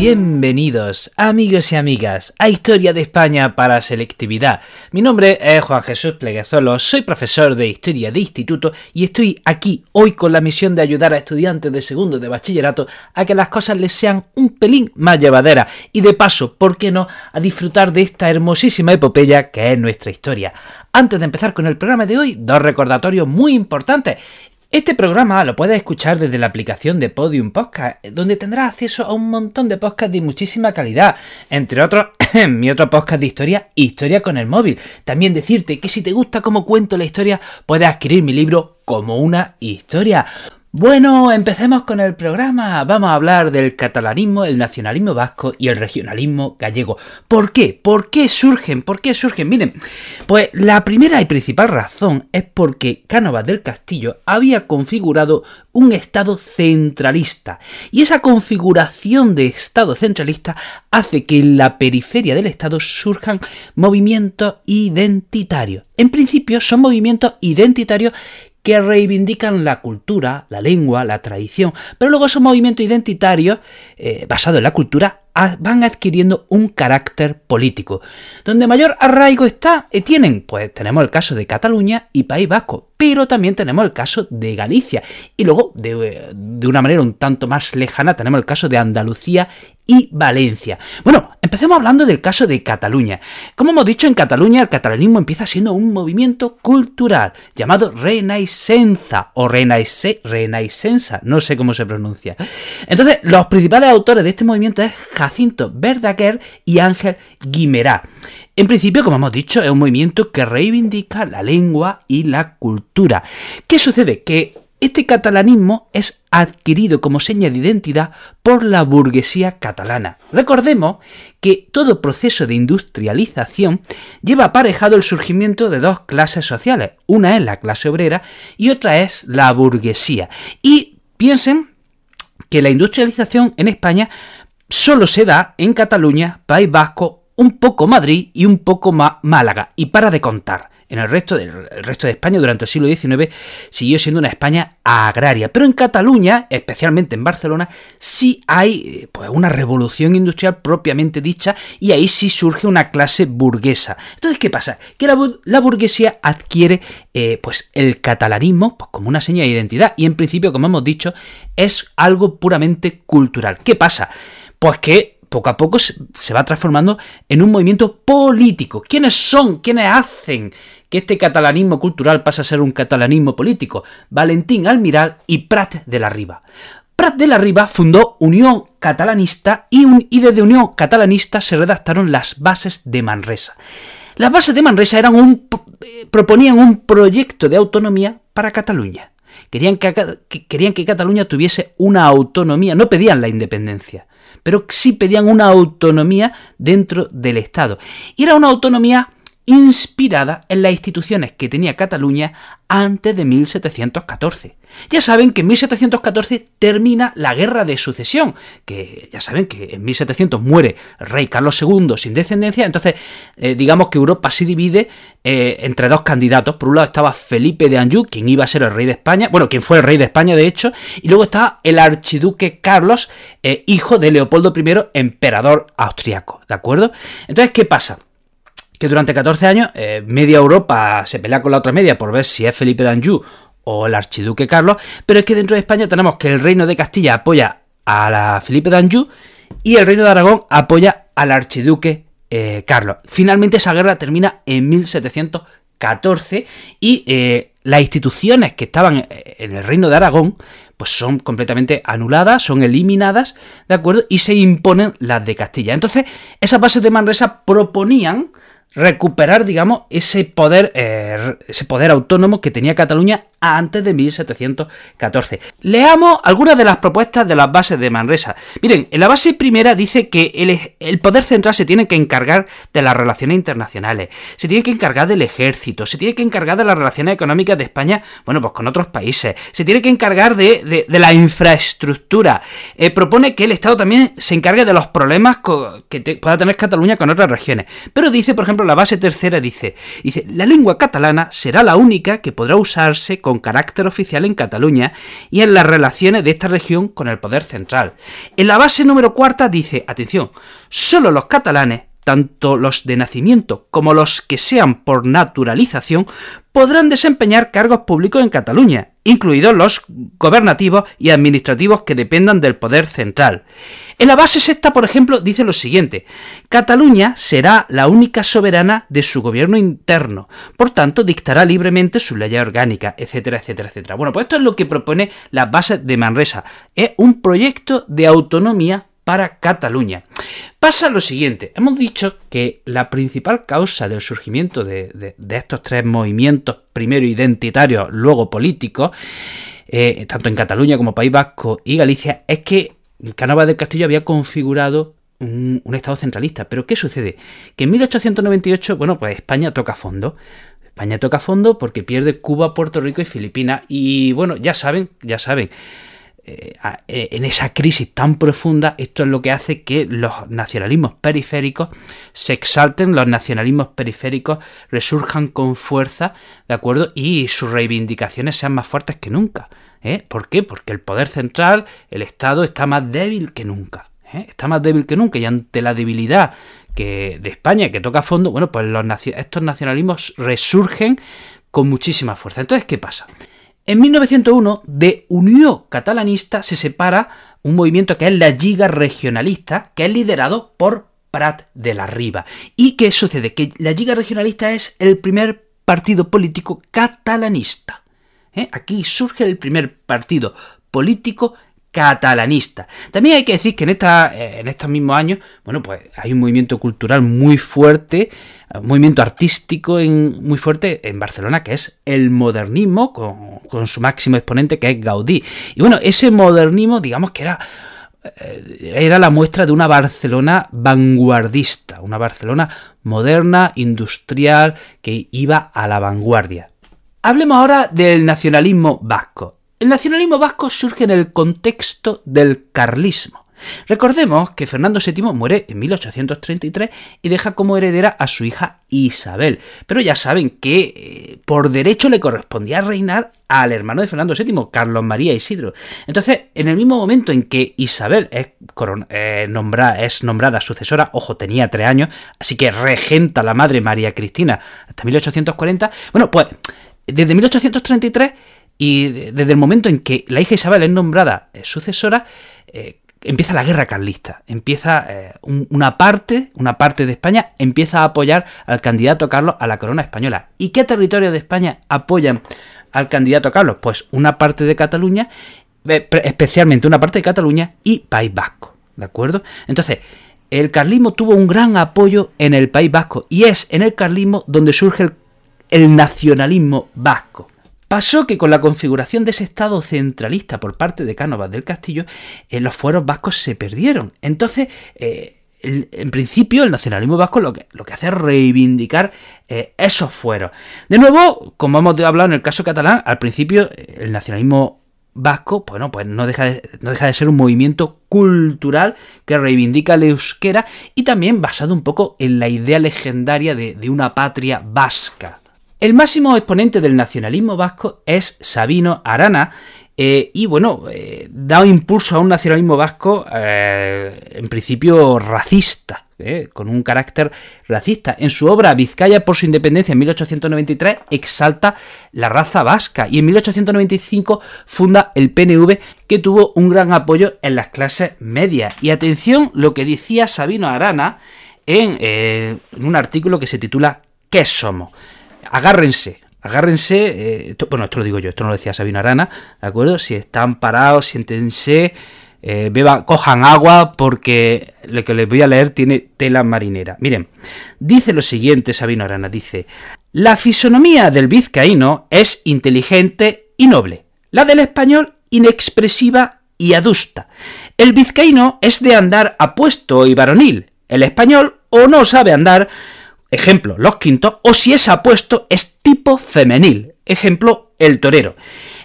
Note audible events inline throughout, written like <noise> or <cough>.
Bienvenidos, amigos y amigas, a Historia de España para Selectividad. Mi nombre es Juan Jesús Pleguezolo, soy profesor de Historia de Instituto y estoy aquí hoy con la misión de ayudar a estudiantes de segundo de bachillerato a que las cosas les sean un pelín más llevaderas y de paso, ¿por qué no?, a disfrutar de esta hermosísima epopeya que es nuestra historia. Antes de empezar con el programa de hoy, dos recordatorios muy importantes. Este programa lo puedes escuchar desde la aplicación de Podium Podcast, donde tendrás acceso a un montón de podcasts de muchísima calidad, entre otros <clears throat> mi otro podcast de historia, Historia con el móvil. También decirte que si te gusta cómo cuento la historia, puedes adquirir mi libro como una historia. Bueno, empecemos con el programa. Vamos a hablar del catalanismo, el nacionalismo vasco y el regionalismo gallego. ¿Por qué? ¿Por qué surgen? ¿Por qué surgen? Miren, pues la primera y principal razón es porque Cánovas del Castillo había configurado un Estado centralista. Y esa configuración de Estado centralista hace que en la periferia del Estado surjan movimientos identitarios. En principio son movimientos identitarios que reivindican la cultura, la lengua, la tradición, pero luego esos movimientos identitarios eh, basados en la cultura van adquiriendo un carácter político. Donde mayor arraigo está, eh, tienen, pues tenemos el caso de Cataluña y País Vasco, pero también tenemos el caso de Galicia. Y luego, de, de una manera un tanto más lejana, tenemos el caso de Andalucía y Valencia. Bueno, empecemos hablando del caso de Cataluña. Como hemos dicho, en Cataluña el catalanismo empieza siendo un movimiento cultural llamado Renaissance o Renaissance, no sé cómo se pronuncia. Entonces, los principales autores de este movimiento es Verdaguer y Ángel Guimerá. En principio, como hemos dicho, es un movimiento que reivindica la lengua y la cultura. ¿Qué sucede? Que este catalanismo es adquirido como seña de identidad por la burguesía catalana. Recordemos que todo proceso de industrialización lleva aparejado el surgimiento de dos clases sociales. Una es la clase obrera y otra es la burguesía. Y piensen que la industrialización en España solo se da en Cataluña, País Vasco, un poco Madrid y un poco Málaga. Y para de contar en el resto, del, resto de España durante el siglo XIX siguió siendo una España agraria. Pero en Cataluña, especialmente en Barcelona, sí hay eh, pues, una revolución industrial propiamente dicha y ahí sí surge una clase burguesa. Entonces, ¿qué pasa? Que la, burguesía adquiere eh, pues, el catalanismo pues, como una seña de identidad y en principio, como hemos dicho, es algo puramente cultural. ¿Qué pasa? Pues que poco a poco se va transformando en un movimiento político. ¿Quiénes son? ¿Quiénes hacen que este catalanismo cultural pase a ser un catalanismo político? Valentín Almiral y Prat de la Riva. Prat de la Riva fundó Unión Catalanista y, y desde Unión Catalanista se redactaron las bases de Manresa. Las bases de Manresa eran un, eh, proponían un proyecto de autonomía para Cataluña. Querían que, querían que Cataluña tuviese una autonomía, no pedían la independencia pero sí pedían una autonomía dentro del Estado. Y era una autonomía inspirada en las instituciones que tenía Cataluña antes de 1714. Ya saben que en 1714 termina la guerra de sucesión, que ya saben que en 1700 muere el rey Carlos II sin descendencia, entonces eh, digamos que Europa se divide eh, entre dos candidatos. Por un lado estaba Felipe de Anjou, quien iba a ser el rey de España, bueno, quien fue el rey de España de hecho, y luego estaba el archiduque Carlos, eh, hijo de Leopoldo I, emperador austriaco, ¿de acuerdo? Entonces, ¿qué pasa? Que durante 14 años eh, media Europa se pelea con la otra media por ver si es Felipe d'Anjou o el archiduque Carlos, pero es que dentro de España tenemos que el reino de Castilla apoya a la Felipe d'Anjou y el reino de Aragón apoya al archiduque eh, Carlos. Finalmente esa guerra termina en 1714 y eh, las instituciones que estaban en el reino de Aragón pues son completamente anuladas, son eliminadas, ¿de acuerdo? Y se imponen las de Castilla. Entonces, esas bases de Manresa proponían recuperar, digamos, ese poder, eh, ese poder autónomo que tenía Cataluña antes de 1714. Leamos algunas de las propuestas de las bases de Manresa. Miren, en la base primera dice que el, el, poder central se tiene que encargar de las relaciones internacionales, se tiene que encargar del ejército, se tiene que encargar de las relaciones económicas de España, bueno, pues con otros países, se tiene que encargar de, de, la infraestructura. Eh, propone que el Estado también se encargue de los problemas que pueda tener Cataluña con otras regiones. Pero dice, por ejemplo, la base tercera dice, dice, la lengua catalana será la única que podrá usarse con carácter oficial en Cataluña y en las relaciones de esta región con el poder central. En la base número cuarta dice, atención, solo los catalanes tanto los de nacimiento como los que sean por naturalización, podrán desempeñar cargos públicos en Cataluña, incluidos los gobernativos y administrativos que dependan del poder central. En la base sexta, por ejemplo, dice lo siguiente, Cataluña será la única soberana de su gobierno interno, por tanto dictará libremente su ley orgánica, etcétera, etcétera, etcétera. Bueno, pues esto es lo que propone la base de Manresa, es un proyecto de autonomía para Cataluña. Pasa lo siguiente, hemos dicho que la principal causa del surgimiento de, estos tres movimientos, primero identitarios, luego políticos, eh, tanto en Cataluña como País Vasco y Galicia, es que Cánovas del Castillo había configurado un, un, Estado centralista. Pero ¿qué sucede? Que en 1898, bueno, pues España toca fondo. España toca fondo porque pierde Cuba, Puerto Rico y Filipinas. Y bueno, ya saben, ya saben. Eh, eh, en esa crisis tan profunda, esto es lo que hace que los nacionalismos periféricos se exalten, los nacionalismos periféricos resurjan con fuerza, ¿de acuerdo? Y sus reivindicaciones sean más fuertes que nunca. ¿eh? ¿Por qué? Porque el poder central, el Estado, está más débil que nunca. Está más débil que nunca y ante la debilidad que de España que toca fondo, bueno, pues estos nacionalismos resurgen con muchísima fuerza. Entonces, ¿qué pasa? En 1901, de Unión Catalanista se separa un movimiento que es la Lliga Regionalista, que es liderado por Prat de la Riba. ¿Y qué sucede? Que la Lliga Regionalista es el primer partido político catalanista. ¿eh? Aquí surge el primer partido político catalanista. También hay que decir que eh, en estos mismos años, bueno, pues hay un movimiento cultural muy fuerte, un movimiento artístico muy fuerte en Barcelona, que es el modernismo, con, su máximo exponente, que es Gaudí. Y bueno, ese modernismo, digamos que era eh, era la muestra de una Barcelona vanguardista, una Barcelona moderna, industrial, que iba a la vanguardia. Hablemos ahora del nacionalismo vasco. El nacionalismo vasco surge en el contexto del carlismo. Recordemos que Fernando VII muere en 1833 y deja como heredera a su hija Isabel. Pero ya saben que eh, por derecho le correspondía reinar al hermano de Fernando VII, Carlos María Isidro. Entonces, en el mismo momento en que Isabel es, eh, nombrada, es nombrada sucesora, ojo, tenía tres años, así que regenta la madre María Cristina hasta 1840, bueno, pues desde 1833 y desde el momento en que la hija Isabel es nombrada eh, sucesora, eh, empieza la guerra carlista. Empieza eh, una parte, una parte de España empieza a apoyar al candidato Carlos a la corona española. ¿Y qué territorio de España apoyan al candidato Carlos? Pues una parte de Cataluña, especialmente una parte de Cataluña y País Vasco. ¿De acuerdo? Entonces, el carlismo tuvo un gran apoyo en el País Vasco y es en el carlismo donde surge el nacionalismo vasco. Pasó que con la configuración de ese Estado centralista por parte de Cánovas del Castillo, eh, los fueros vascos se perdieron. Entonces, eh, en principio, el nacionalismo vasco lo que, lo que hace es reivindicar eh, esos fueros. De nuevo, como hemos hablado en el caso catalán, al principio el nacionalismo vasco, bueno, pues no deja, de, ser un movimiento cultural que reivindica la euskera y también basado un poco en la idea legendaria de una patria vasca. El máximo exponente del nacionalismo vasco es Sabino Arana, eh, y bueno, eh, da impulso a un nacionalismo vasco eh, en principio racista, con un carácter racista. En su obra Vizcaya por su independencia en 1893 exalta la raza vasca y en 1895 funda el PNV que tuvo un gran apoyo en las clases medias. Y atención lo que decía Sabino Arana en, en un artículo que se titula ¿Qué somos? Agárrense, agárrense, eh, bueno, esto lo digo yo, esto no lo decía Sabino Arana, ¿de acuerdo? Si están parados, siéntense, eh, cojan agua porque lo que les voy a leer tiene tela marinera. Miren, dice lo siguiente Sabino Arana, dice, la fisonomía del vizcaíno es inteligente y noble, la del español inexpresiva y adusta. El vizcaíno es de andar apuesto y varonil, el español o no sabe andar, ejemplo, los quintos, o si es apuesto es tipo femenil, ejemplo, el torero.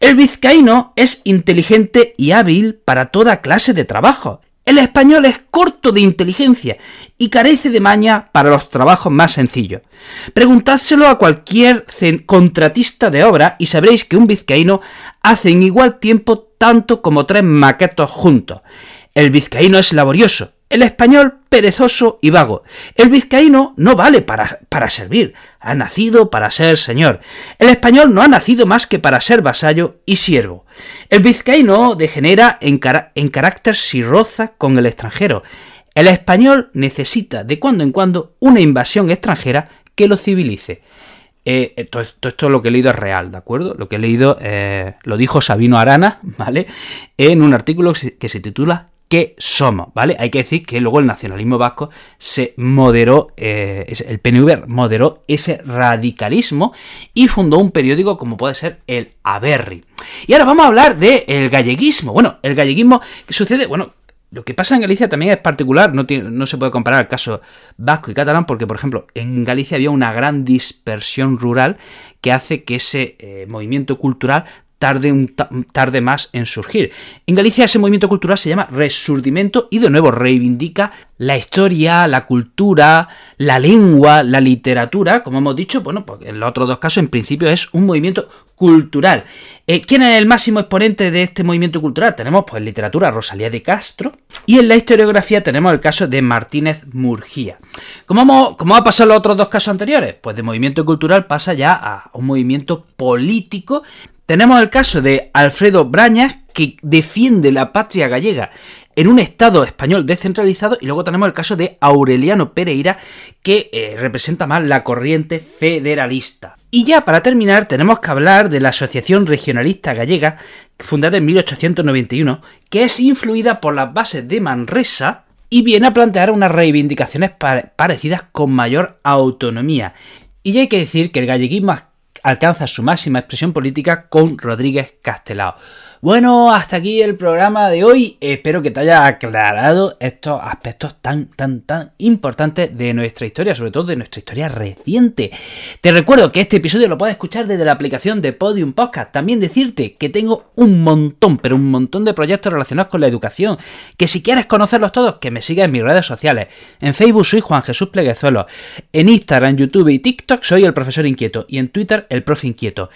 El vizcaíno es inteligente y hábil para toda clase de trabajo. El español es corto de inteligencia y carece de maña para los trabajos más sencillos. Preguntádselo a cualquier contratista de obra y sabréis que un vizcaíno hace en igual tiempo tanto como tres maquetos juntos. El vizcaíno es laborioso, el español perezoso y vago. El vizcaíno no vale para, para, servir, ha nacido para ser señor. El español no ha nacido más que para ser vasallo y siervo. El vizcaíno degenera en, en carácter si roza con el extranjero. El español necesita de cuando en cuando una invasión extranjera que lo civilice. Eh, todo, esto es lo que he leído es real, ¿de acuerdo? Lo que he leído eh, lo dijo Sabino Arana, <laughs> ¿vale? En un artículo que se titula que somos, ¿vale? Hay que decir que luego el nacionalismo vasco se moderó, eh, el PNV moderó ese radicalismo y fundó un periódico como puede ser el Averri. Y ahora vamos a hablar del galleguismo. Bueno, el galleguismo que sucede, bueno, lo que pasa en Galicia también es particular, no, se puede comparar el caso vasco y catalán, porque, por ejemplo, en Galicia había una gran dispersión rural que hace que ese eh, movimiento cultural tarde, un tarde más en surgir. En Galicia ese movimiento cultural se llama Resurdimento y de nuevo reivindica la historia, la cultura, la lengua, la literatura, como hemos dicho, bueno, pues en los otros dos casos en principio es un movimiento cultural. Eh, ¿Quién es el máximo exponente de este movimiento cultural? Tenemos pues en literatura Rosalía de Castro y en la historiografía tenemos el caso de Martínez Murgía. ¿Cómo, ¿Cómo ha pasado los otros dos casos anteriores? Pues de movimiento cultural pasa ya a un movimiento político tenemos el caso de Alfredo Brañas, que defiende la patria gallega en un Estado español descentralizado, y luego tenemos el caso de Aureliano Pereira, que eh, representa más la corriente federalista. Y ya para terminar, tenemos que hablar de la Asociación Regionalista Gallega, fundada en 1891, que es influida por las bases de Manresa, y viene a plantear unas reivindicaciones parecidas con mayor autonomía. Y ya hay que decir que el galleguismo alcanza su máxima expresión política con Rodríguez Castelao. Bueno, hasta aquí el programa de hoy. Espero que te haya aclarado estos aspectos tan, tan, tan importantes de nuestra historia, sobre todo de nuestra historia reciente. Te recuerdo que este episodio lo puedes escuchar desde la aplicación de Podium Podcast. También decirte que tengo un montón, pero un montón de proyectos relacionados con la educación. Que si quieres conocerlos todos, que me sigas en mis redes sociales. En Facebook soy Juan Jesús Pleguezuelo. En Instagram, YouTube y TikTok soy el profesor inquieto. Y en Twitter, el profe inquieto.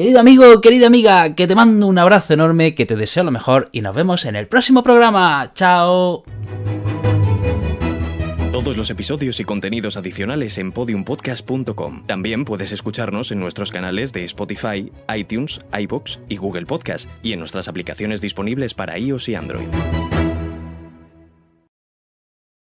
Querido amigo, querida amiga, que te mando un abrazo enorme, que te deseo lo mejor y nos vemos en el próximo programa. ¡Chao! Todos los episodios y contenidos adicionales en podiumpodcast.com. También puedes escucharnos en nuestros canales de Spotify, iTunes, iBox y Google Podcast y en nuestras aplicaciones disponibles para iOS y Android.